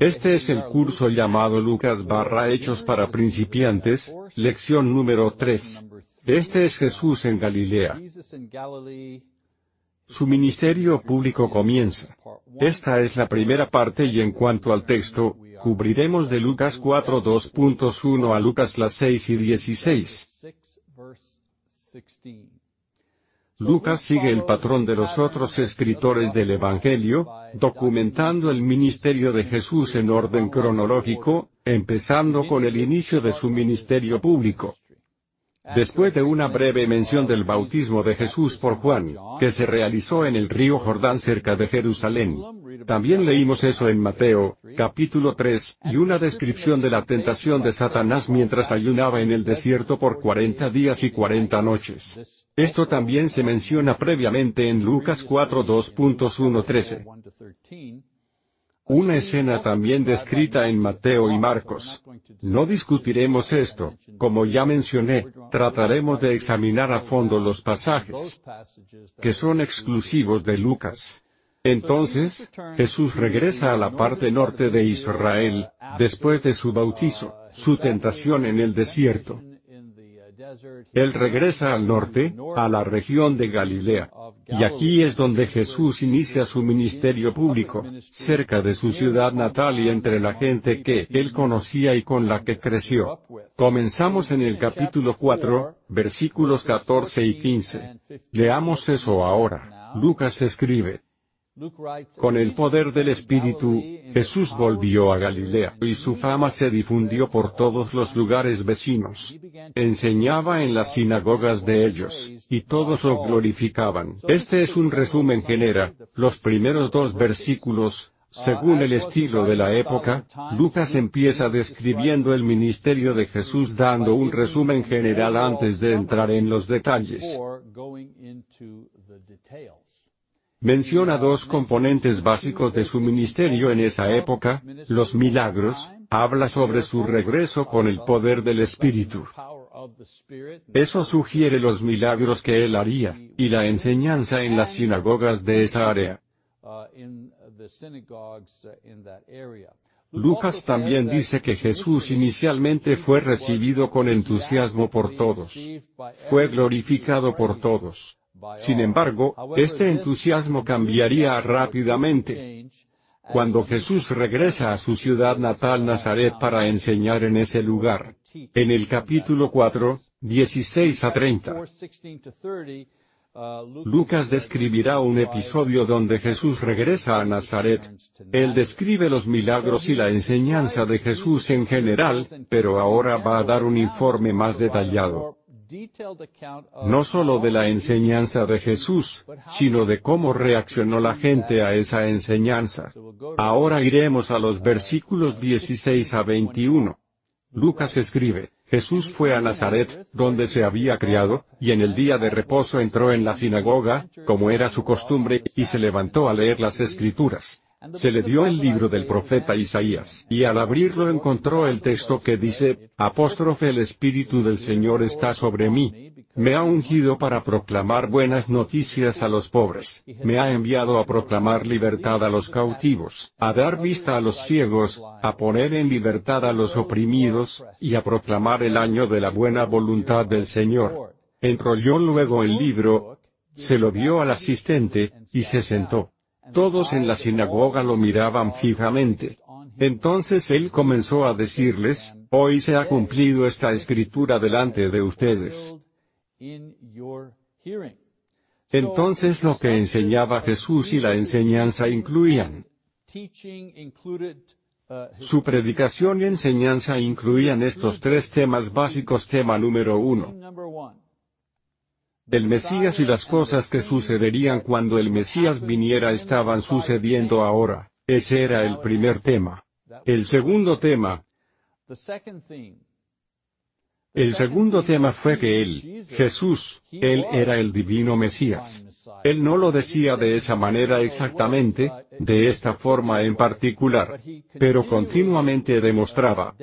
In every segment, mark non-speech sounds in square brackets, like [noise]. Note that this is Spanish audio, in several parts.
Este es el curso llamado Lucas barra Hechos para principiantes, lección número 3. Este es Jesús en Galilea. Su ministerio público comienza. Esta es la primera parte y en cuanto al texto, cubriremos de Lucas 4 2.1 a Lucas las 6 y 16. Lucas sigue el patrón de los otros escritores del Evangelio, documentando el ministerio de Jesús en orden cronológico, empezando con el inicio de su ministerio público. Después de una breve mención del bautismo de Jesús por Juan, que se realizó en el río Jordán cerca de Jerusalén. También leímos eso en Mateo, capítulo 3, y una descripción de la tentación de Satanás mientras ayunaba en el desierto por 40 días y 40 noches. Esto también se menciona previamente en Lucas 4 2.1.13. Una escena también descrita en Mateo y Marcos. No discutiremos esto, como ya mencioné, trataremos de examinar a fondo los pasajes que son exclusivos de Lucas. Entonces, Jesús regresa a la parte norte de Israel, después de su bautizo, su tentación en el desierto. Él regresa al norte, a la región de Galilea. Y aquí es donde Jesús inicia su ministerio público, cerca de su ciudad natal y entre la gente que él conocía y con la que creció. Comenzamos en el capítulo 4, versículos 14 y 15. Leamos eso ahora. Lucas escribe. Con el poder del Espíritu, Jesús volvió a Galilea, y su fama se difundió por todos los lugares vecinos. Enseñaba en las sinagogas de ellos, y todos lo glorificaban. Este es un resumen general, los primeros dos versículos, según el estilo de la época, Lucas empieza describiendo el ministerio de Jesús dando un resumen general antes de entrar en los detalles menciona dos componentes básicos de su ministerio en esa época, los milagros, habla sobre su regreso con el poder del Espíritu. Eso sugiere los milagros que él haría, y la enseñanza en las sinagogas de esa área. Lucas también dice que Jesús inicialmente fue recibido con entusiasmo por todos. Fue glorificado por todos. Sin embargo, este entusiasmo cambiaría rápidamente. Cuando Jesús regresa a su ciudad natal Nazaret para enseñar en ese lugar. En el capítulo 4, 16 a 30. Lucas describirá un episodio donde Jesús regresa a Nazaret. Él describe los milagros y la enseñanza de Jesús en general, pero ahora va a dar un informe más detallado no solo de la enseñanza de Jesús, sino de cómo reaccionó la gente a esa enseñanza. Ahora iremos a los versículos 16 a 21. Lucas escribe, Jesús fue a Nazaret, donde se había criado, y en el día de reposo entró en la sinagoga, como era su costumbre, y se levantó a leer las escrituras. Se le dio el libro del profeta Isaías, y al abrirlo encontró el texto que dice, apóstrofe el Espíritu del Señor está sobre mí. Me ha ungido para proclamar buenas noticias a los pobres, me ha enviado a proclamar libertad a los cautivos, a dar vista a los ciegos, a poner en libertad a los oprimidos, y a proclamar el año de la buena voluntad del Señor. Enrolló luego el libro, se lo dio al asistente, y se sentó. Todos en la sinagoga lo miraban fijamente. Entonces él comenzó a decirles, hoy se ha cumplido esta escritura delante de ustedes. Entonces lo que enseñaba Jesús y la enseñanza incluían. Su predicación y enseñanza incluían estos tres temas básicos. Tema número uno el Mesías y las cosas que sucederían cuando el Mesías viniera estaban sucediendo ahora. Ese era el primer tema. El segundo tema. El segundo tema fue que Él, Jesús, Él era el divino Mesías. Él no lo decía de esa manera exactamente, de esta forma en particular, pero continuamente demostraba,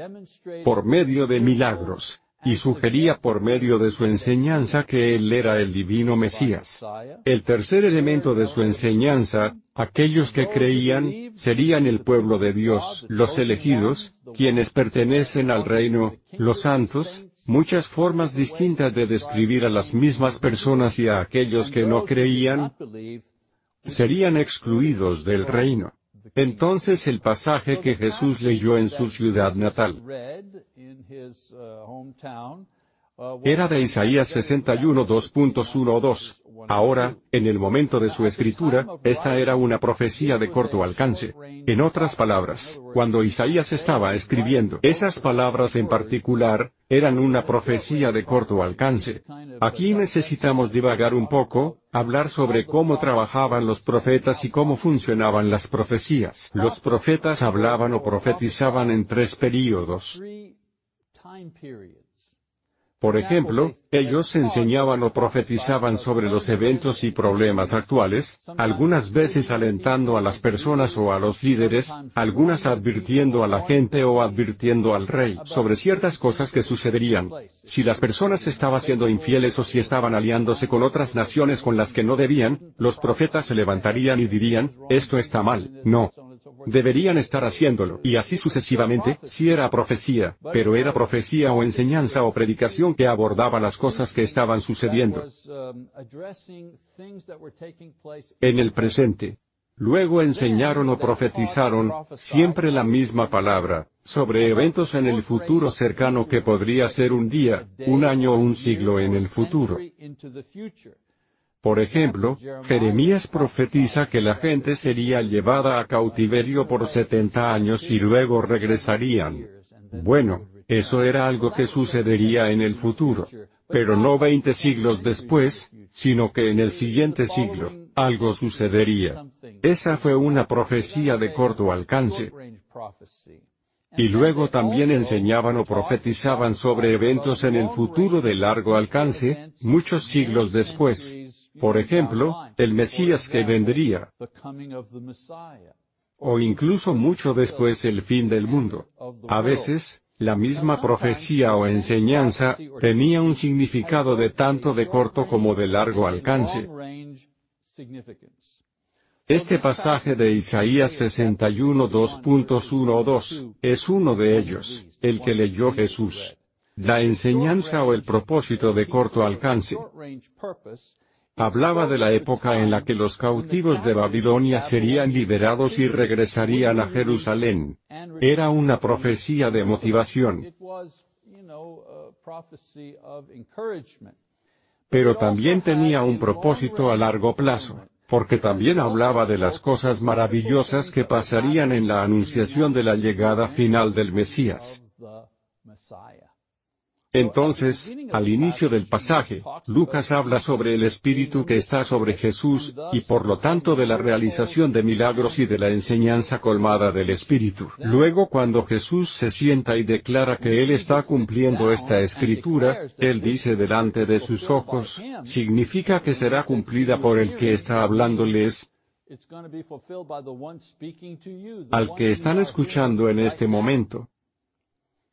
por medio de milagros, y sugería por medio de su enseñanza que él era el divino Mesías. El tercer elemento de su enseñanza, aquellos que creían, serían el pueblo de Dios, los elegidos, quienes pertenecen al reino, los santos, muchas formas distintas de describir a las mismas personas y a aquellos que no creían, serían excluidos del reino. Entonces el pasaje que Jesús leyó en su ciudad natal era de Isaías 61 2.12. Ahora, en el momento de su escritura, esta era una profecía de corto alcance. En otras palabras, cuando Isaías estaba escribiendo esas palabras en particular, eran una profecía de corto alcance. Aquí necesitamos divagar un poco, hablar sobre cómo trabajaban los profetas y cómo funcionaban las profecías. Los profetas hablaban o profetizaban en tres períodos. Por ejemplo, ellos enseñaban o profetizaban sobre los eventos y problemas actuales, algunas veces alentando a las personas o a los líderes, algunas advirtiendo a la gente o advirtiendo al rey sobre ciertas cosas que sucederían. Si las personas estaban siendo infieles o si estaban aliándose con otras naciones con las que no debían, los profetas se levantarían y dirían, esto está mal, no, Deberían estar haciéndolo, y así sucesivamente, si era profecía, pero era profecía o enseñanza o predicación que abordaba las cosas que estaban sucediendo en el presente. Luego enseñaron o profetizaron, siempre la misma palabra, sobre eventos en el futuro cercano que podría ser un día, un año o un siglo en el futuro. Por ejemplo, Jeremías profetiza que la gente sería llevada a cautiverio por 70 años y luego regresarían. Bueno, eso era algo que sucedería en el futuro. Pero no 20 siglos después, sino que en el siguiente siglo, algo sucedería. Esa fue una profecía de corto alcance. Y luego también enseñaban o profetizaban sobre eventos en el futuro de largo alcance, muchos siglos después. Por ejemplo, el Mesías que vendría. O incluso mucho después el fin del mundo. A veces, la misma profecía o enseñanza, tenía un significado de tanto de corto como de largo alcance. Este pasaje de Isaías 61 2.1 es uno de ellos, el que leyó Jesús. La enseñanza o el propósito de corto alcance Hablaba de la época en la que los cautivos de Babilonia serían liberados y regresarían a Jerusalén. Era una profecía de motivación. Pero también tenía un propósito a largo plazo, porque también hablaba de las cosas maravillosas que pasarían en la anunciación de la llegada final del Mesías. Entonces, al inicio del pasaje, Lucas habla sobre el Espíritu que está sobre Jesús, y por lo tanto de la realización de milagros y de la enseñanza colmada del Espíritu. Luego cuando Jesús se sienta y declara que Él está cumpliendo esta escritura, Él dice delante de sus ojos, significa que será cumplida por el que está hablándoles, al que están escuchando en este momento.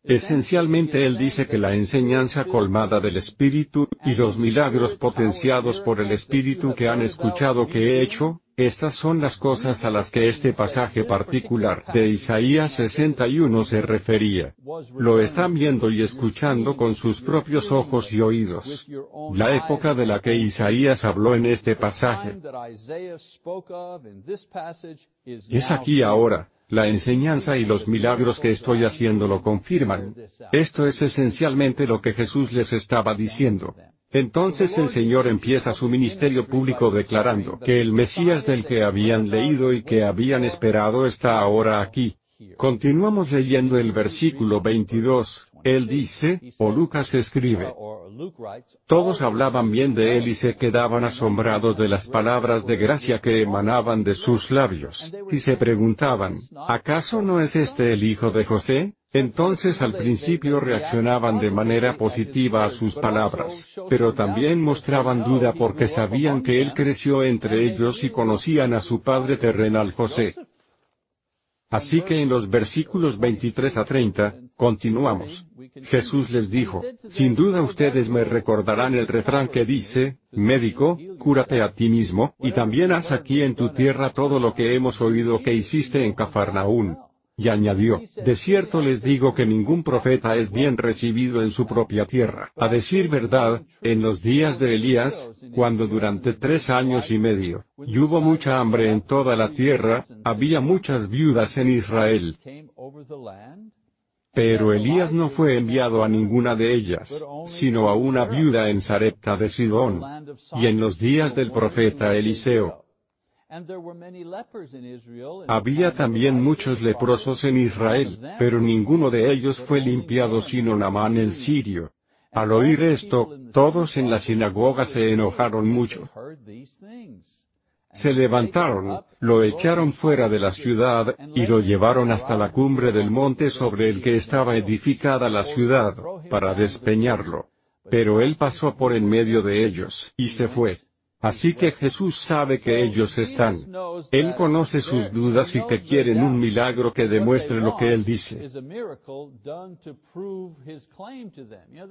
Esencialmente él dice que la enseñanza colmada del Espíritu, y los milagros potenciados por el Espíritu que han escuchado que he hecho, estas son las cosas a las que este pasaje particular de Isaías 61 se refería. Lo están viendo y escuchando con sus propios ojos y oídos. La época de la que Isaías habló en este pasaje es aquí ahora. La enseñanza y los milagros que estoy haciendo lo confirman. Esto es esencialmente lo que Jesús les estaba diciendo. Entonces el Señor empieza su ministerio público declarando que el Mesías del que habían leído y que habían esperado está ahora aquí. Continuamos leyendo el versículo 22. Él dice, o Lucas escribe, todos hablaban bien de él y se quedaban asombrados de las palabras de gracia que emanaban de sus labios, y se preguntaban, ¿acaso no es este el hijo de José? Entonces al principio reaccionaban de manera positiva a sus palabras, pero también mostraban duda porque sabían que él creció entre ellos y conocían a su padre terrenal José. Así que en los versículos 23 a 30, continuamos. Jesús les dijo, sin duda ustedes me recordarán el refrán que dice, médico, cúrate a ti mismo, y también haz aquí en tu tierra todo lo que hemos oído que hiciste en Cafarnaún. Y añadió, de cierto les digo que ningún profeta es bien recibido en su propia tierra. A decir verdad, en los días de Elías, cuando durante tres años y medio, y hubo mucha hambre en toda la tierra, había muchas viudas en Israel. Pero Elías no fue enviado a ninguna de ellas, sino a una viuda en Sarepta de Sidón. Y en los días del profeta Eliseo, había también muchos leprosos en Israel, pero ninguno de ellos fue limpiado sino Namán el sirio. Al oír esto, todos en la sinagoga se enojaron mucho. Se levantaron, lo echaron fuera de la ciudad, y lo llevaron hasta la cumbre del monte sobre el que estaba edificada la ciudad, para despeñarlo. Pero él pasó por en medio de ellos, y se fue. Así que Jesús sabe que ellos están. Él conoce sus dudas y que quieren un milagro que demuestre lo que Él dice.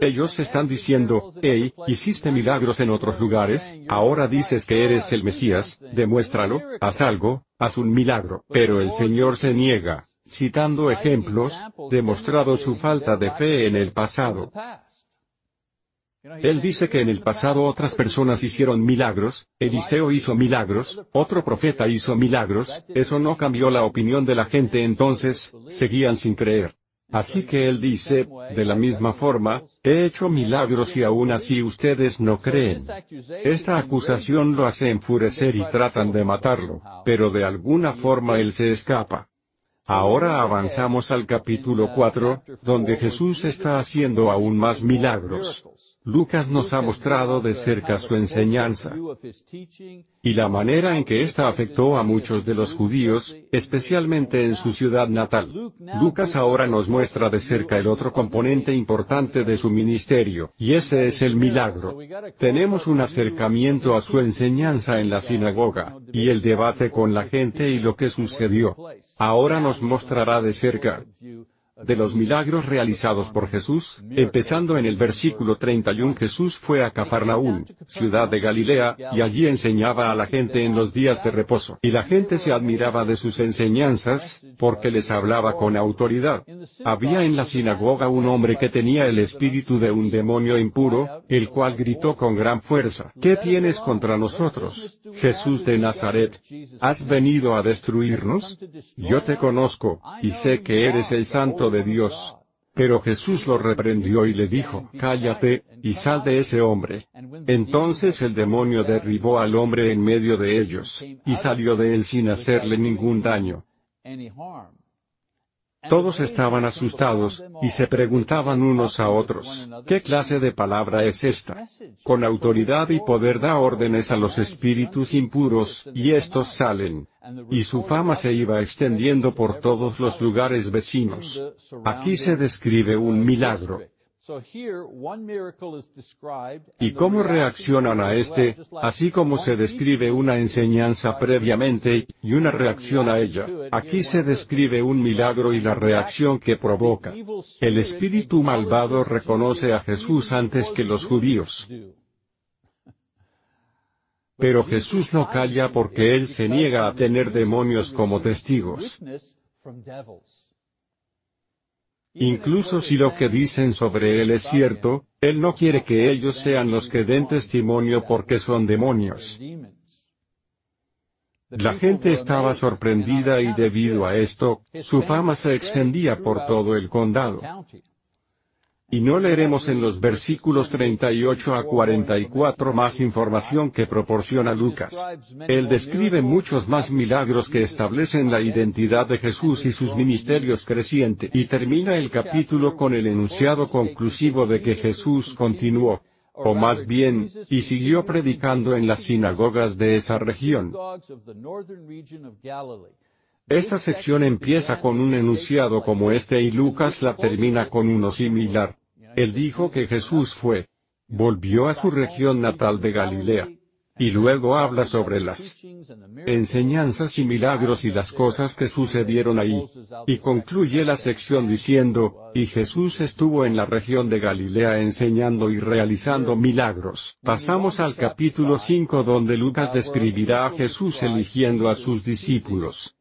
Ellos están diciendo, hey, hiciste milagros en otros lugares, ahora dices que eres el Mesías, demuéstralo, haz algo, haz un milagro. Pero el Señor se niega, citando ejemplos, demostrado su falta de fe en el pasado. Él dice que en el pasado otras personas hicieron milagros, Eliseo hizo milagros, otro profeta hizo milagros, eso no cambió la opinión de la gente entonces, seguían sin creer. Así que él dice, de la misma forma, he hecho milagros y aún así ustedes no creen. Esta acusación lo hace enfurecer y tratan de matarlo, pero de alguna forma él se escapa. Ahora avanzamos al capítulo 4, donde Jesús está haciendo aún más milagros. Lucas nos ha mostrado de cerca su enseñanza y la manera en que ésta afectó a muchos de los judíos, especialmente en su ciudad natal. Lucas ahora nos muestra de cerca el otro componente importante de su ministerio, y ese es el milagro. Tenemos un acercamiento a su enseñanza en la sinagoga, y el debate con la gente y lo que sucedió. Ahora nos mostrará de cerca de los milagros realizados por Jesús, empezando en el versículo 31 Jesús fue a Cafarnaún, ciudad de Galilea, y allí enseñaba a la gente en los días de reposo. Y la gente se admiraba de sus enseñanzas, porque les hablaba con autoridad. Había en la sinagoga un hombre que tenía el espíritu de un demonio impuro, el cual gritó con gran fuerza, ¿qué tienes contra nosotros, Jesús de Nazaret? ¿Has venido a destruirnos? Yo te conozco, y sé que eres el santo Dios. Pero Jesús lo reprendió y le dijo, Cállate, y sal de ese hombre. Entonces el demonio derribó al hombre en medio de ellos, y salió de él sin hacerle ningún daño. Todos estaban asustados, y se preguntaban unos a otros, ¿qué clase de palabra es esta? Con autoridad y poder da órdenes a los espíritus impuros, y estos salen. Y su fama se iba extendiendo por todos los lugares vecinos. Aquí se describe un milagro. ¿Y cómo reaccionan a este, así como se describe una enseñanza previamente, y una reacción a ella? Aquí se describe un milagro y la reacción que provoca. El espíritu malvado reconoce a Jesús antes que los judíos. [laughs] Pero Jesús no calla porque Él se niega a tener demonios como testigos. Incluso si lo que dicen sobre él es cierto, él no quiere que ellos sean los que den testimonio porque son demonios. La gente estaba sorprendida y debido a esto, su fama se extendía por todo el condado. Y no leeremos en los versículos 38 a 44 más información que proporciona Lucas. Él describe muchos más milagros que establecen la identidad de Jesús y sus ministerios creciente y termina el capítulo con el enunciado conclusivo de que Jesús continuó, o más bien, y siguió predicando en las sinagogas de esa región. Esta sección empieza con un enunciado como este y Lucas la termina con uno similar. Él dijo que Jesús fue, volvió a su región natal de Galilea. y luego habla sobre las enseñanzas y milagros y las cosas que sucedieron ahí. Y concluye la sección diciendo, y Jesús estuvo en la región de Galilea enseñando y realizando milagros. Pasamos al capítulo 5 donde Lucas describirá a Jesús eligiendo a sus discípulos.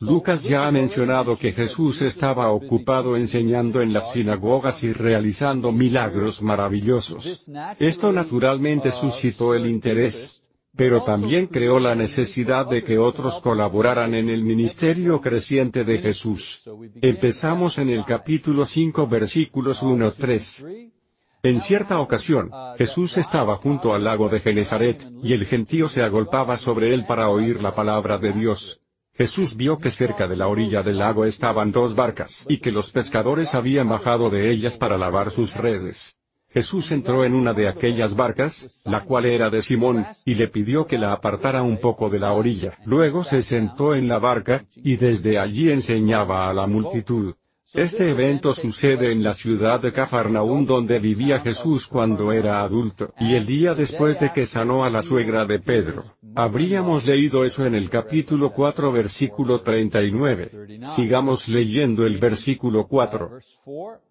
Lucas ya ha mencionado que Jesús estaba ocupado enseñando en las sinagogas y realizando milagros maravillosos. Esto naturalmente suscitó el interés, pero también creó la necesidad de que otros colaboraran en el ministerio creciente de Jesús. Empezamos en el capítulo 5 versículos 1-3. En cierta ocasión, Jesús estaba junto al lago de Genezaret, y el gentío se agolpaba sobre él para oír la palabra de Dios. Jesús vio que cerca de la orilla del lago estaban dos barcas, y que los pescadores habían bajado de ellas para lavar sus redes. Jesús entró en una de aquellas barcas, la cual era de Simón, y le pidió que la apartara un poco de la orilla. Luego se sentó en la barca, y desde allí enseñaba a la multitud. Este evento sucede en la ciudad de Cafarnaún donde vivía Jesús cuando era adulto, y el día después de que sanó a la suegra de Pedro. Habríamos leído eso en el capítulo 4 versículo 39. Sigamos leyendo el versículo 4.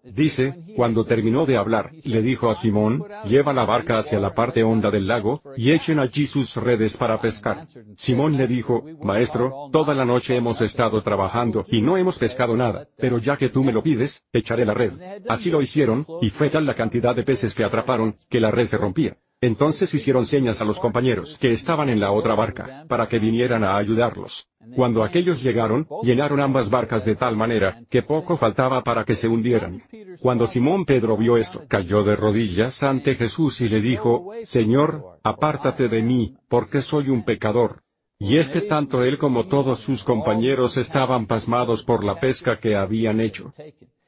Dice, cuando terminó de hablar, le dijo a Simón, lleva la barca hacia la parte honda del lago, y echen allí sus redes para pescar. Simón le dijo, Maestro, toda la noche hemos estado trabajando, y no hemos pescado nada, pero ya que tú me lo pides, echaré la red. Así lo hicieron, y fue tal la cantidad de peces que atraparon, que la red se rompía. Entonces hicieron señas a los compañeros que estaban en la otra barca, para que vinieran a ayudarlos. Cuando aquellos llegaron, llenaron ambas barcas de tal manera, que poco faltaba para que se hundieran. Cuando Simón Pedro vio esto, cayó de rodillas ante Jesús y le dijo, Señor, apártate de mí, porque soy un pecador. Y es que tanto él como todos sus compañeros estaban pasmados por la pesca que habían hecho.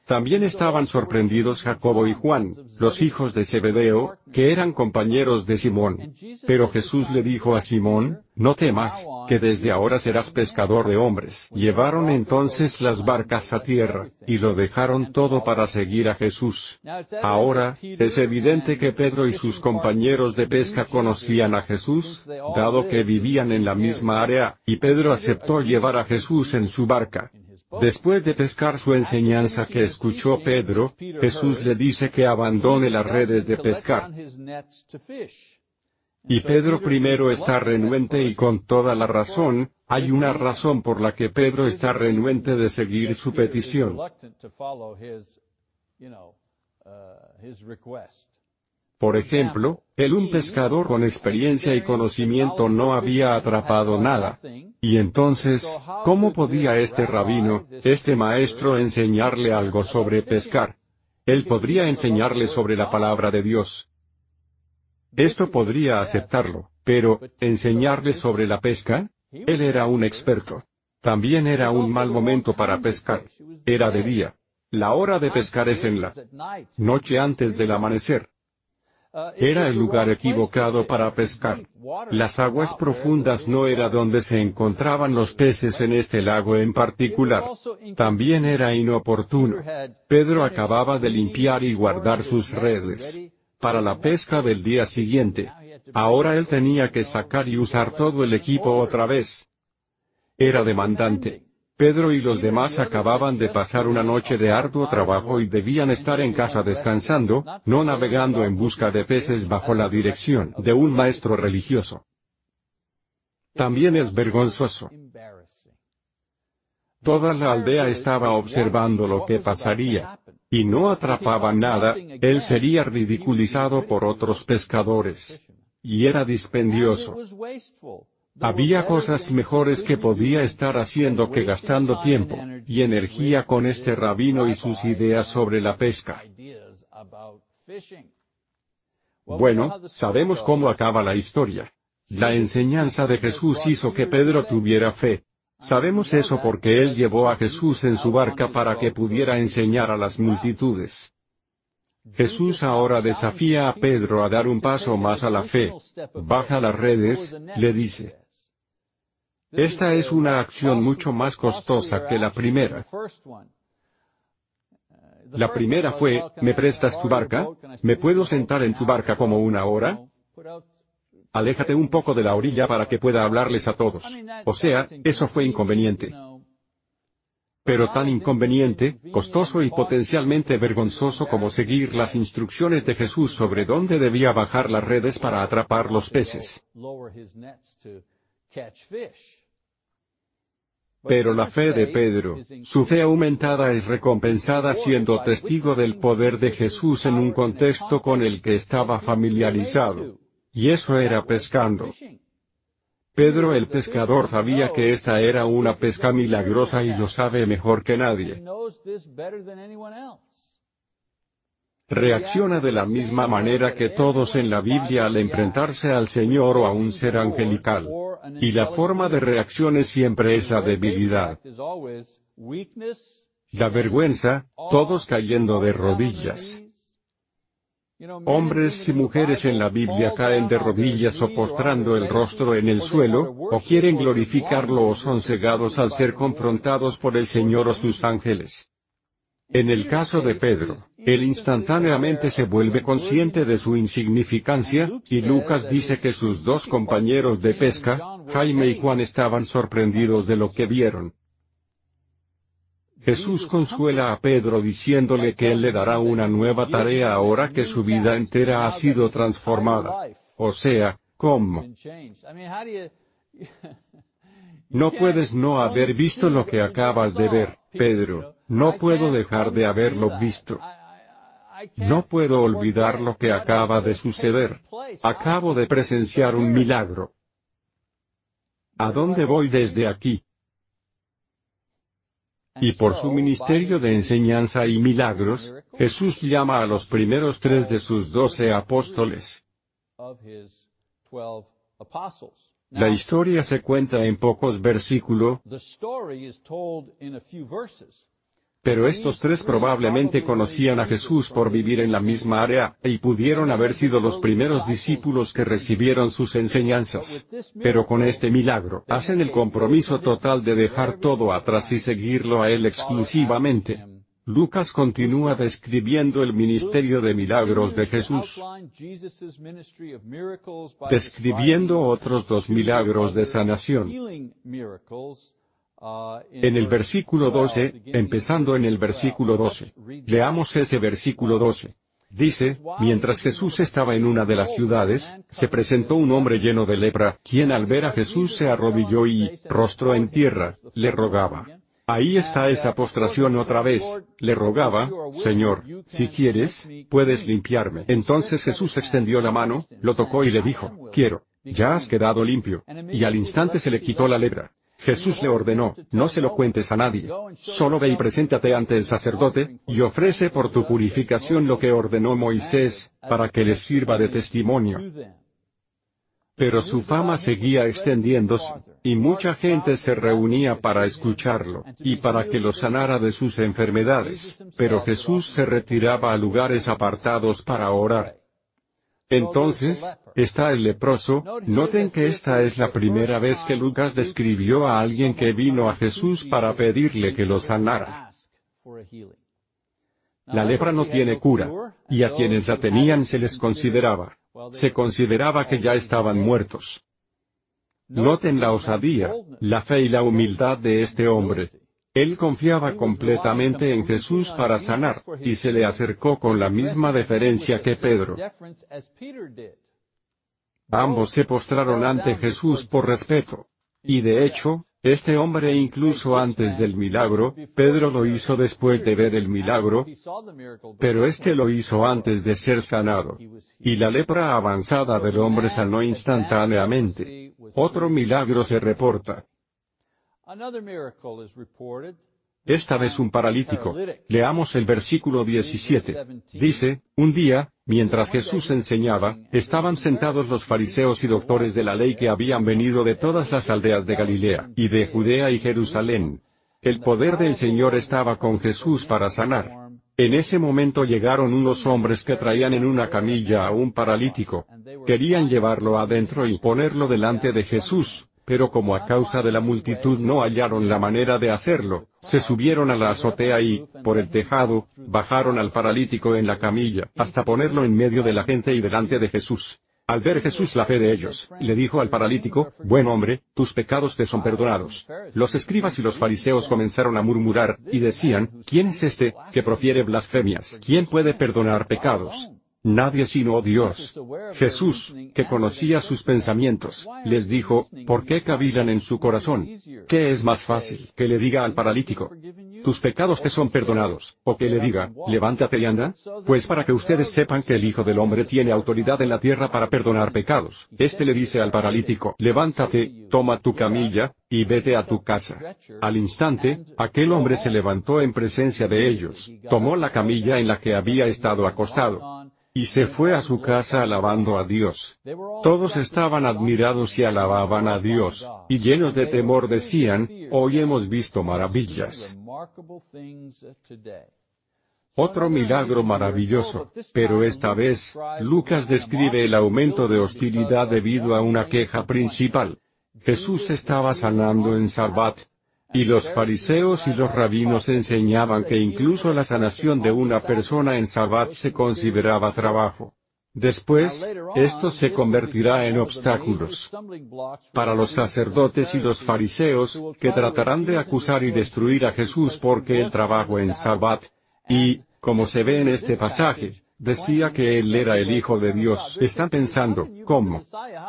También estaban sorprendidos Jacobo y Juan, los hijos de Zebedeo, que eran compañeros de Simón. Pero Jesús le dijo a Simón, no temas, que desde ahora serás pescador de hombres. Llevaron entonces las barcas a tierra, y lo dejaron todo para seguir a Jesús. Ahora, es evidente que Pedro y sus compañeros de pesca conocían a Jesús, dado que vivían en la misma área, y Pedro aceptó llevar a Jesús en su barca. Después de pescar su enseñanza que escuchó Pedro, Jesús le dice que abandone las redes de pescar. Y Pedro primero está renuente y con toda la razón, hay una razón por la que Pedro está renuente de seguir su petición. Por ejemplo, el un pescador con experiencia y conocimiento no había atrapado nada. Y entonces, ¿cómo podía este rabino, este maestro enseñarle algo sobre pescar? Él podría enseñarle sobre la palabra de Dios. Esto podría aceptarlo, pero, ¿enseñarle sobre la pesca? Él era un experto. También era un mal momento para pescar. Era de día. La hora de pescar es en la noche antes del amanecer. Era el lugar equivocado para pescar. Las aguas profundas no era donde se encontraban los peces en este lago en particular. También era inoportuno. Pedro acababa de limpiar y guardar sus redes para la pesca del día siguiente. Ahora él tenía que sacar y usar todo el equipo otra vez. Era demandante. Pedro y los demás acababan de pasar una noche de arduo trabajo y debían estar en casa descansando, no navegando en busca de peces bajo la dirección de un maestro religioso. También es vergonzoso. Toda la aldea estaba observando lo que pasaría. Y no atrapaba nada, él sería ridiculizado por otros pescadores. Y era dispendioso. Había cosas mejores que podía estar haciendo que gastando tiempo y energía con este rabino y sus ideas sobre la pesca. Bueno, sabemos cómo acaba la historia. La enseñanza de Jesús hizo que Pedro tuviera fe. Sabemos eso porque él llevó a Jesús en su barca para que pudiera enseñar a las multitudes. Jesús ahora desafía a Pedro a dar un paso más a la fe. Baja las redes, le dice. Esta es una acción mucho más costosa que la primera. La primera fue, ¿me prestas tu barca? ¿Me puedo sentar en tu barca como una hora? Aléjate un poco de la orilla para que pueda hablarles a todos. O sea, eso fue inconveniente. Pero tan inconveniente, costoso y potencialmente vergonzoso como seguir las instrucciones de Jesús sobre dónde debía bajar las redes para atrapar los peces. Pero la fe de Pedro, su fe aumentada es recompensada siendo testigo del poder de Jesús en un contexto con el que estaba familiarizado. Y eso era pescando. Pedro el pescador sabía que esta era una pesca milagrosa y lo sabe mejor que nadie. Reacciona de la misma manera que todos en la Biblia al enfrentarse al Señor o a un ser angelical. Y la forma de reacción siempre es la debilidad. La vergüenza, todos cayendo de rodillas. Hombres y mujeres en la Biblia caen de rodillas o postrando el rostro en el suelo, o quieren glorificarlo o son cegados al ser confrontados por el Señor o sus ángeles. En el caso de Pedro, él instantáneamente se vuelve consciente de su insignificancia, y Lucas dice que sus dos compañeros de pesca, Jaime y Juan estaban sorprendidos de lo que vieron. Jesús consuela a Pedro diciéndole que Él le dará una nueva tarea ahora que su vida entera ha sido transformada. O sea, ¿cómo? No puedes no haber visto lo que acabas de ver, Pedro, no puedo dejar de haberlo visto. No puedo olvidar lo que acaba de suceder. Acabo de presenciar un milagro. ¿A dónde voy desde aquí? Y por su ministerio de enseñanza y milagros, Jesús llama a los primeros tres de sus doce apóstoles. La historia se cuenta en pocos versículos, pero estos tres probablemente conocían a Jesús por vivir en la misma área, y pudieron haber sido los primeros discípulos que recibieron sus enseñanzas. Pero con este milagro, hacen el compromiso total de dejar todo atrás y seguirlo a Él exclusivamente. Lucas continúa describiendo el ministerio de milagros de Jesús, describiendo otros dos milagros de sanación. En el versículo 12, empezando en el versículo 12. Leamos ese versículo 12. Dice, mientras Jesús estaba en una de las ciudades, se presentó un hombre lleno de lepra, quien al ver a Jesús se arrodilló y, rostro en tierra, le rogaba. Ahí está esa postración otra vez, le rogaba, Señor, si quieres, puedes limpiarme. Entonces Jesús extendió la mano, lo tocó y le dijo, quiero, ya has quedado limpio. Y al instante se le quitó la lepra. Jesús le ordenó, no se lo cuentes a nadie. Solo ve y preséntate ante el sacerdote, y ofrece por tu purificación lo que ordenó Moisés, para que les sirva de testimonio. Pero su fama seguía extendiéndose, y mucha gente se reunía para escucharlo, y para que lo sanara de sus enfermedades, pero Jesús se retiraba a lugares apartados para orar. Entonces, está el leproso, noten que esta es la primera vez que Lucas describió a alguien que vino a Jesús para pedirle que lo sanara. La lepra no tiene cura, y a quienes la tenían se les consideraba. Se consideraba que ya estaban muertos. Noten la osadía, la fe y la humildad de este hombre. Él confiaba completamente en Jesús para sanar, y se le acercó con la misma deferencia que Pedro. Ambos se postraron ante Jesús por respeto. Y de hecho, este hombre incluso antes del milagro, Pedro lo hizo después de ver el milagro, pero este lo hizo antes de ser sanado. Y la lepra avanzada del hombre sanó instantáneamente. Otro milagro se reporta. Esta vez un paralítico. Leamos el versículo 17. Dice, un día, mientras Jesús enseñaba, estaban sentados los fariseos y doctores de la ley que habían venido de todas las aldeas de Galilea, y de Judea y Jerusalén. El poder del Señor estaba con Jesús para sanar. En ese momento llegaron unos hombres que traían en una camilla a un paralítico. Querían llevarlo adentro y ponerlo delante de Jesús, pero como a causa de la multitud no hallaron la manera de hacerlo, se subieron a la azotea y, por el tejado, bajaron al paralítico en la camilla, hasta ponerlo en medio de la gente y delante de Jesús. Al ver Jesús la fe de ellos, le dijo al paralítico, Buen hombre, tus pecados te son perdonados. Los escribas y los fariseos comenzaron a murmurar, y decían, ¿quién es este, que profiere blasfemias? ¿Quién puede perdonar pecados? Nadie sino Dios. Jesús, que conocía sus pensamientos, les dijo, ¿por qué cavilan en su corazón? ¿Qué es más fácil, que le diga al paralítico, tus pecados te son perdonados, o que le diga, levántate y anda? Pues para que ustedes sepan que el Hijo del Hombre tiene autoridad en la tierra para perdonar pecados, este le dice al paralítico, levántate, toma tu camilla, y vete a tu casa. Al instante, aquel hombre se levantó en presencia de ellos, tomó la camilla en la que había estado acostado, y se fue a su casa alabando a Dios. Todos estaban admirados y alababan a Dios, y llenos de temor decían, hoy hemos visto maravillas. Otro milagro maravilloso, pero esta vez, Lucas describe el aumento de hostilidad debido a una queja principal. Jesús estaba sanando en Sabbat, y los fariseos y los rabinos enseñaban que incluso la sanación de una persona en Sabbat se consideraba trabajo. Después, esto se convertirá en obstáculos para los sacerdotes y los fariseos, que tratarán de acusar y destruir a Jesús porque él trabajó en Sabbat. Y, como se ve en este pasaje, decía que él era el Hijo de Dios. Están pensando, ¿cómo?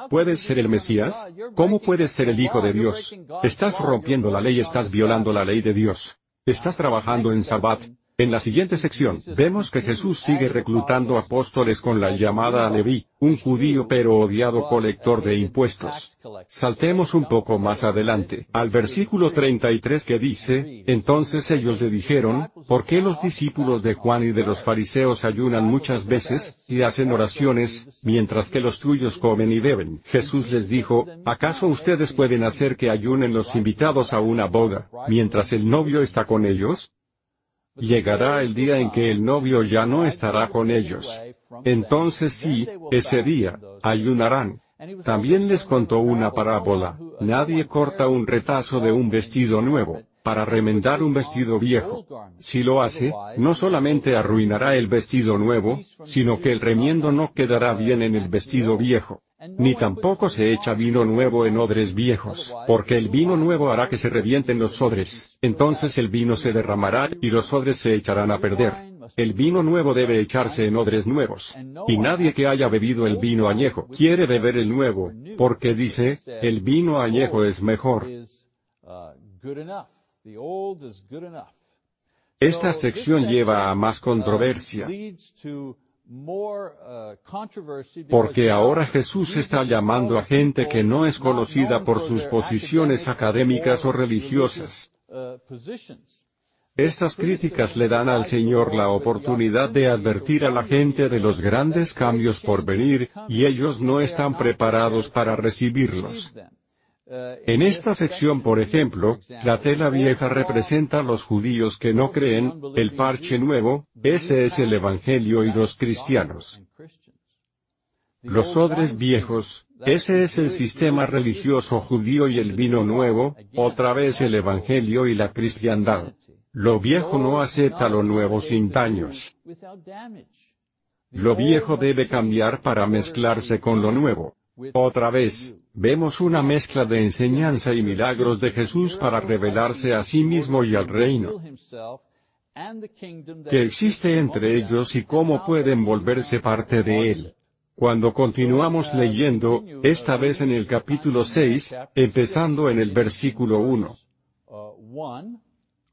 ¿Puedes ser el Mesías? ¿Cómo puedes ser el Hijo de Dios? Estás rompiendo la ley, estás violando la ley de Dios. Estás trabajando en Sabbat. En la siguiente sección, vemos que Jesús sigue reclutando apóstoles con la llamada a Leví, un judío pero odiado colector de impuestos. Saltemos un poco más adelante, al versículo 33 que dice, entonces ellos le dijeron, ¿por qué los discípulos de Juan y de los fariseos ayunan muchas veces, y hacen oraciones, mientras que los tuyos comen y beben? Jesús les dijo, ¿acaso ustedes pueden hacer que ayunen los invitados a una boda, mientras el novio está con ellos? Llegará el día en que el novio ya no estará con ellos. Entonces sí, ese día, ayunarán. También les contó una parábola, nadie corta un retazo de un vestido nuevo, para remendar un vestido viejo. Si lo hace, no solamente arruinará el vestido nuevo, sino que el remiendo no quedará bien en el vestido viejo. Ni tampoco se echa vino nuevo en odres viejos, porque el vino nuevo hará que se revienten los odres, entonces el vino se derramará, y los odres se echarán a perder. El vino nuevo debe echarse en odres nuevos. Y nadie que haya bebido el vino añejo quiere beber el nuevo, porque dice, el vino añejo es mejor. Esta sección lleva a más controversia. Porque ahora Jesús está llamando a gente que no es conocida por sus posiciones académicas o religiosas. Estas críticas le dan al Señor la oportunidad de advertir a la gente de los grandes cambios por venir, y ellos no están preparados para recibirlos. En esta sección, por ejemplo, la tela vieja representa a los judíos que no creen, el parche nuevo, ese es el Evangelio y los cristianos. Los odres viejos, ese es el sistema religioso judío y el vino nuevo, otra vez el Evangelio y la cristiandad. Lo viejo no acepta lo nuevo sin daños. Lo viejo debe cambiar para mezclarse con lo nuevo. Otra vez, vemos una mezcla de enseñanza y milagros de Jesús para revelarse a sí mismo y al reino que existe entre ellos y cómo pueden volverse parte de él. Cuando continuamos leyendo, esta vez en el capítulo 6, empezando en el versículo 1.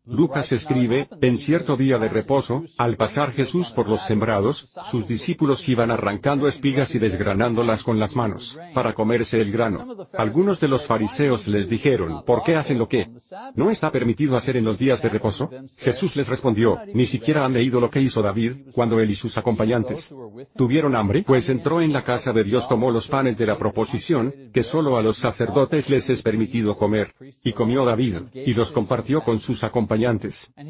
Lucas escribe, en cierto día de reposo, al pasar Jesús por los sembrados, sus discípulos iban arrancando espigas y desgranándolas con las manos, para comerse el grano. Algunos de los fariseos les dijeron, ¿por qué hacen lo que no está permitido hacer en los días de reposo? Jesús les respondió, ni siquiera han leído lo que hizo David, cuando él y sus acompañantes tuvieron hambre, pues entró en la casa de Dios, tomó los panes de la proposición, que solo a los sacerdotes les es permitido comer, y comió David, y los compartió con sus acompañantes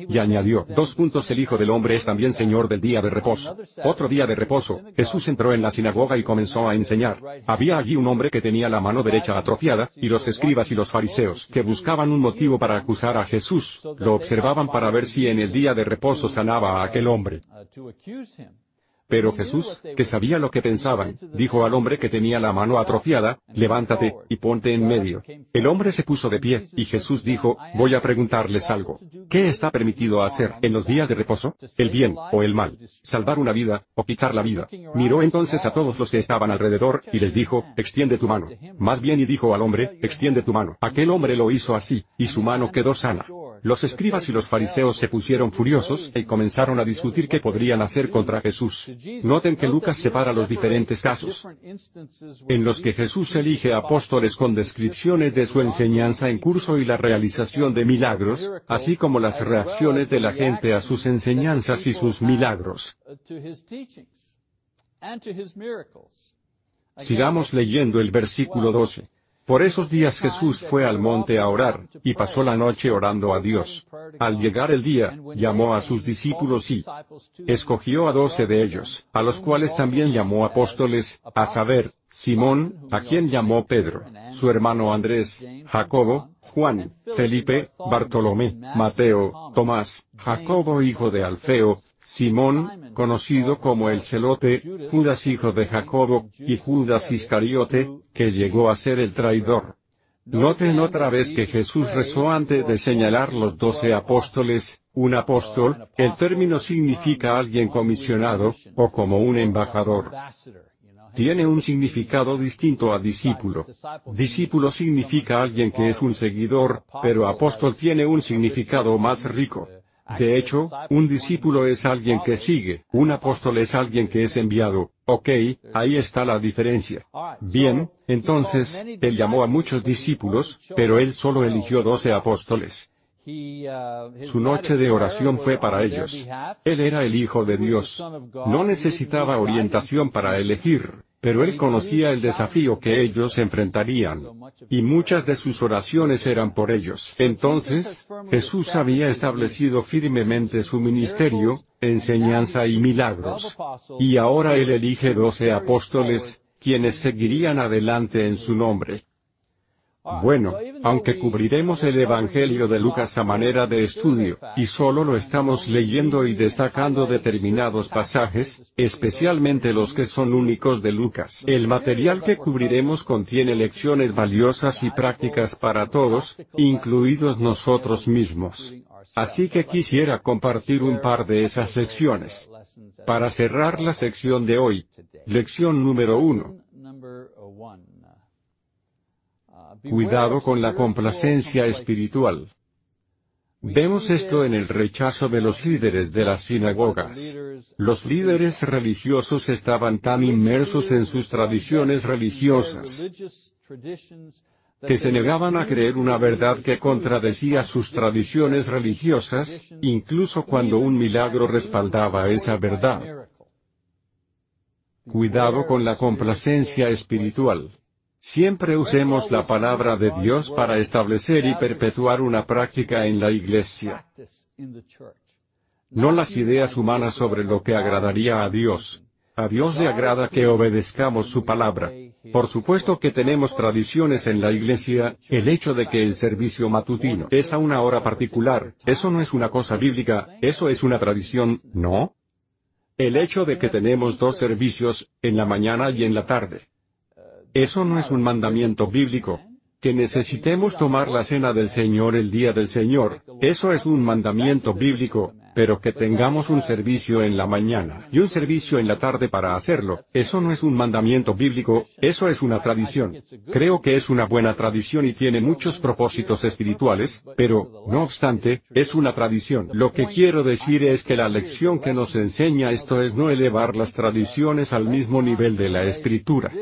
Y añadió, dos puntos el Hijo del Hombre es también Señor del día de reposo. Otro día de reposo, Jesús entró en la sinagoga y comenzó a enseñar. Había allí un hombre que tenía la mano derecha atrofiada, y los escribas y los fariseos, que buscaban un motivo para acusar a Jesús, lo observaban para ver si en el día de reposo sanaba a aquel hombre. Pero Jesús, que sabía lo que pensaban, dijo al hombre que tenía la mano atrofiada, levántate, y ponte en medio. El hombre se puso de pie, y Jesús dijo, voy a preguntarles algo. ¿Qué está permitido hacer en los días de reposo? ¿El bien, o el mal? ¿Salvar una vida, o quitar la vida? Miró entonces a todos los que estaban alrededor, y les dijo, extiende tu mano. Más bien y dijo al hombre, extiende tu mano. Aquel hombre lo hizo así, y su mano quedó sana. Los escribas y los fariseos se pusieron furiosos y comenzaron a discutir qué podrían hacer contra Jesús. Noten que Lucas separa los diferentes casos en los que Jesús elige apóstoles con descripciones de su enseñanza en curso y la realización de milagros, así como las reacciones de la gente a sus enseñanzas y sus milagros. Sigamos leyendo el versículo 12. Por esos días Jesús fue al monte a orar, y pasó la noche orando a Dios. Al llegar el día, llamó a sus discípulos y escogió a doce de ellos, a los cuales también llamó apóstoles, a saber, Simón, a quien llamó Pedro, su hermano Andrés, Jacobo, Juan, Felipe, Bartolomé, Mateo, Tomás, Jacobo hijo de Alfeo, Simón, conocido como el celote, Judas hijo de Jacobo, y Judas Iscariote, que llegó a ser el traidor. Noten otra vez que Jesús rezó antes de señalar los doce apóstoles, un apóstol, el término significa alguien comisionado, o como un embajador. Tiene un significado distinto a discípulo. Discípulo significa alguien que es un seguidor, pero apóstol tiene un significado más rico. De hecho, un discípulo es alguien que sigue, un apóstol es alguien que es enviado. Ok, ahí está la diferencia. Bien, entonces, él llamó a muchos discípulos, pero él solo eligió doce apóstoles. Su noche de oración fue para ellos. Él era el Hijo de Dios. No necesitaba orientación para elegir, pero él conocía el desafío que ellos enfrentarían. Y muchas de sus oraciones eran por ellos. Entonces, Jesús había establecido firmemente su ministerio, enseñanza y milagros. Y ahora él elige doce apóstoles, quienes seguirían adelante en su nombre. Bueno, aunque cubriremos el Evangelio de Lucas a manera de estudio, y solo lo estamos leyendo y destacando determinados pasajes, especialmente los que son únicos de Lucas, el material que cubriremos contiene lecciones valiosas y prácticas para todos, incluidos nosotros mismos. Así que quisiera compartir un par de esas lecciones. Para cerrar la sección de hoy, lección número uno. Cuidado con la complacencia espiritual. Vemos esto en el rechazo de los líderes de las sinagogas. Los líderes religiosos estaban tan inmersos en sus tradiciones religiosas que se negaban a creer una verdad que contradecía sus tradiciones religiosas, incluso cuando un milagro respaldaba esa verdad. Cuidado con la complacencia espiritual. Siempre usemos la palabra de Dios para establecer y perpetuar una práctica en la iglesia. No las ideas humanas sobre lo que agradaría a Dios. A Dios le agrada que obedezcamos su palabra. Por supuesto que tenemos tradiciones en la iglesia, el hecho de que el servicio matutino es a una hora particular, eso no es una cosa bíblica, eso es una tradición, ¿no? El hecho de que tenemos dos servicios, en la mañana y en la tarde. Eso no es un mandamiento bíblico. Que necesitemos tomar la cena del Señor el día del Señor, eso es un mandamiento bíblico, pero que tengamos un servicio en la mañana y un servicio en la tarde para hacerlo, eso no es un mandamiento bíblico, eso es una tradición. Creo que es una buena tradición y tiene muchos propósitos espirituales, pero, no obstante, es una tradición. Lo que quiero decir es que la lección que nos enseña esto es no elevar las tradiciones al mismo nivel de la escritura.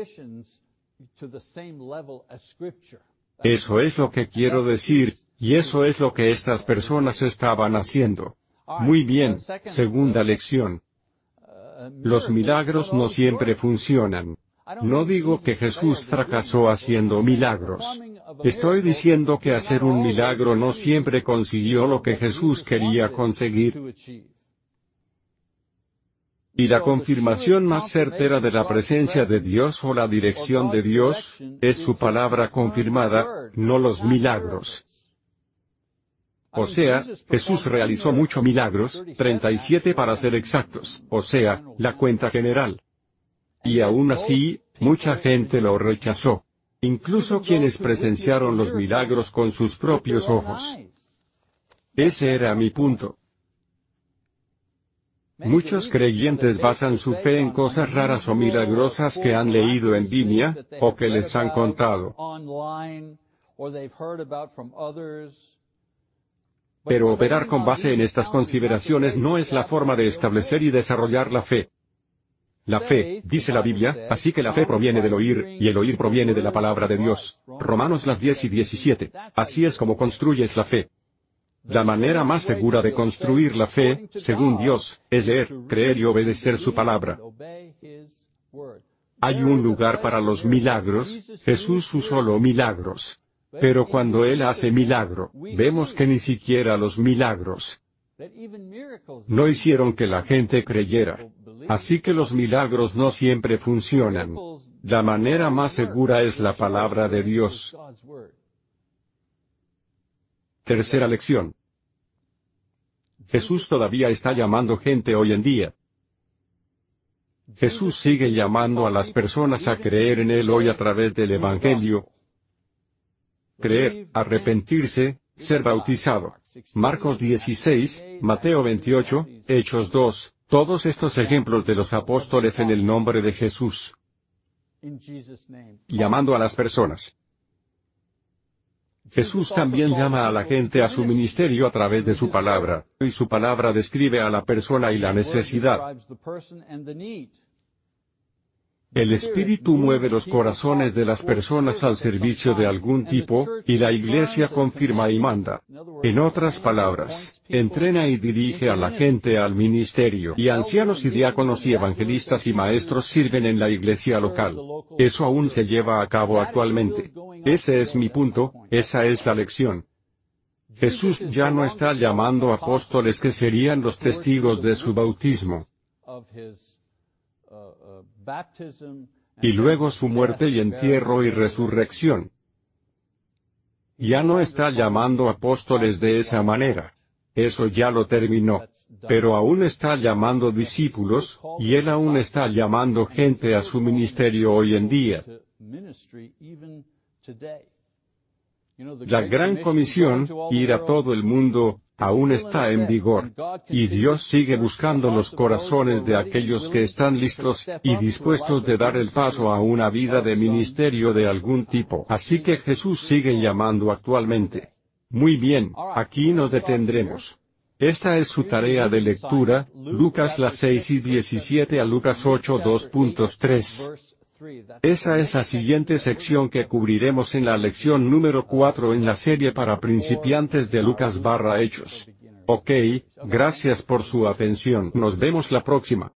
Eso es lo que quiero decir, y eso es lo que estas personas estaban haciendo. Muy bien, segunda lección. Los milagros no siempre funcionan. No digo que Jesús fracasó haciendo milagros. Estoy diciendo que hacer un milagro no siempre consiguió lo que Jesús quería conseguir. Y la confirmación más certera de la presencia de Dios o la dirección de Dios, es su palabra confirmada, no los milagros. O sea, Jesús realizó muchos milagros, 37 para ser exactos, o sea, la cuenta general. Y aún así, mucha gente lo rechazó. Incluso quienes presenciaron los milagros con sus propios ojos. Ese era mi punto. Muchos creyentes basan su fe en cosas raras o milagrosas que han leído en línea, o que les han contado. Pero operar con base en estas consideraciones no es la forma de establecer y desarrollar la fe. La fe, dice la Biblia, así que la fe proviene del oír, y el oír proviene de la palabra de Dios. Romanos las 10 y 17. Así es como construyes la fe. La manera más segura de construir la fe, según Dios, es leer, creer y obedecer su palabra. Hay un lugar para los milagros, Jesús usó los milagros. Pero cuando Él hace milagro, vemos que ni siquiera los milagros no hicieron que la gente creyera. Así que los milagros no siempre funcionan. La manera más segura es la palabra de Dios. Tercera lección. Jesús todavía está llamando gente hoy en día. Jesús sigue llamando a las personas a creer en Él hoy a través del Evangelio. Creer, arrepentirse, ser bautizado. Marcos 16, Mateo 28, Hechos 2, todos estos ejemplos de los apóstoles en el nombre de Jesús. Llamando a las personas. Jesús también llama a la gente a su ministerio a través de su palabra, y su palabra describe a la persona y la necesidad. El Espíritu mueve los corazones de las personas al servicio de algún tipo, y la Iglesia confirma y manda. En otras palabras, entrena y dirige a la gente al ministerio. Y ancianos y diáconos y evangelistas y maestros sirven en la iglesia local. Eso aún se lleva a cabo actualmente. Ese es mi punto, esa es la lección. Jesús ya no está llamando apóstoles que serían los testigos de su bautismo y luego su muerte y entierro y resurrección. Ya no está llamando apóstoles de esa manera. Eso ya lo terminó. Pero aún está llamando discípulos, y él aún está llamando gente a su ministerio hoy en día. La gran comisión, ir a todo el mundo, aún está en vigor. Y Dios sigue buscando los corazones de aquellos que están listos y dispuestos de dar el paso a una vida de ministerio de algún tipo. Así que Jesús sigue llamando actualmente. Muy bien, aquí nos detendremos. Esta es su tarea de lectura, Lucas las 6 y 17 a Lucas 8 2.3. Esa es la siguiente sección que cubriremos en la lección número 4 en la serie para principiantes de Lucas barra Hechos. Ok, gracias por su atención. Nos vemos la próxima.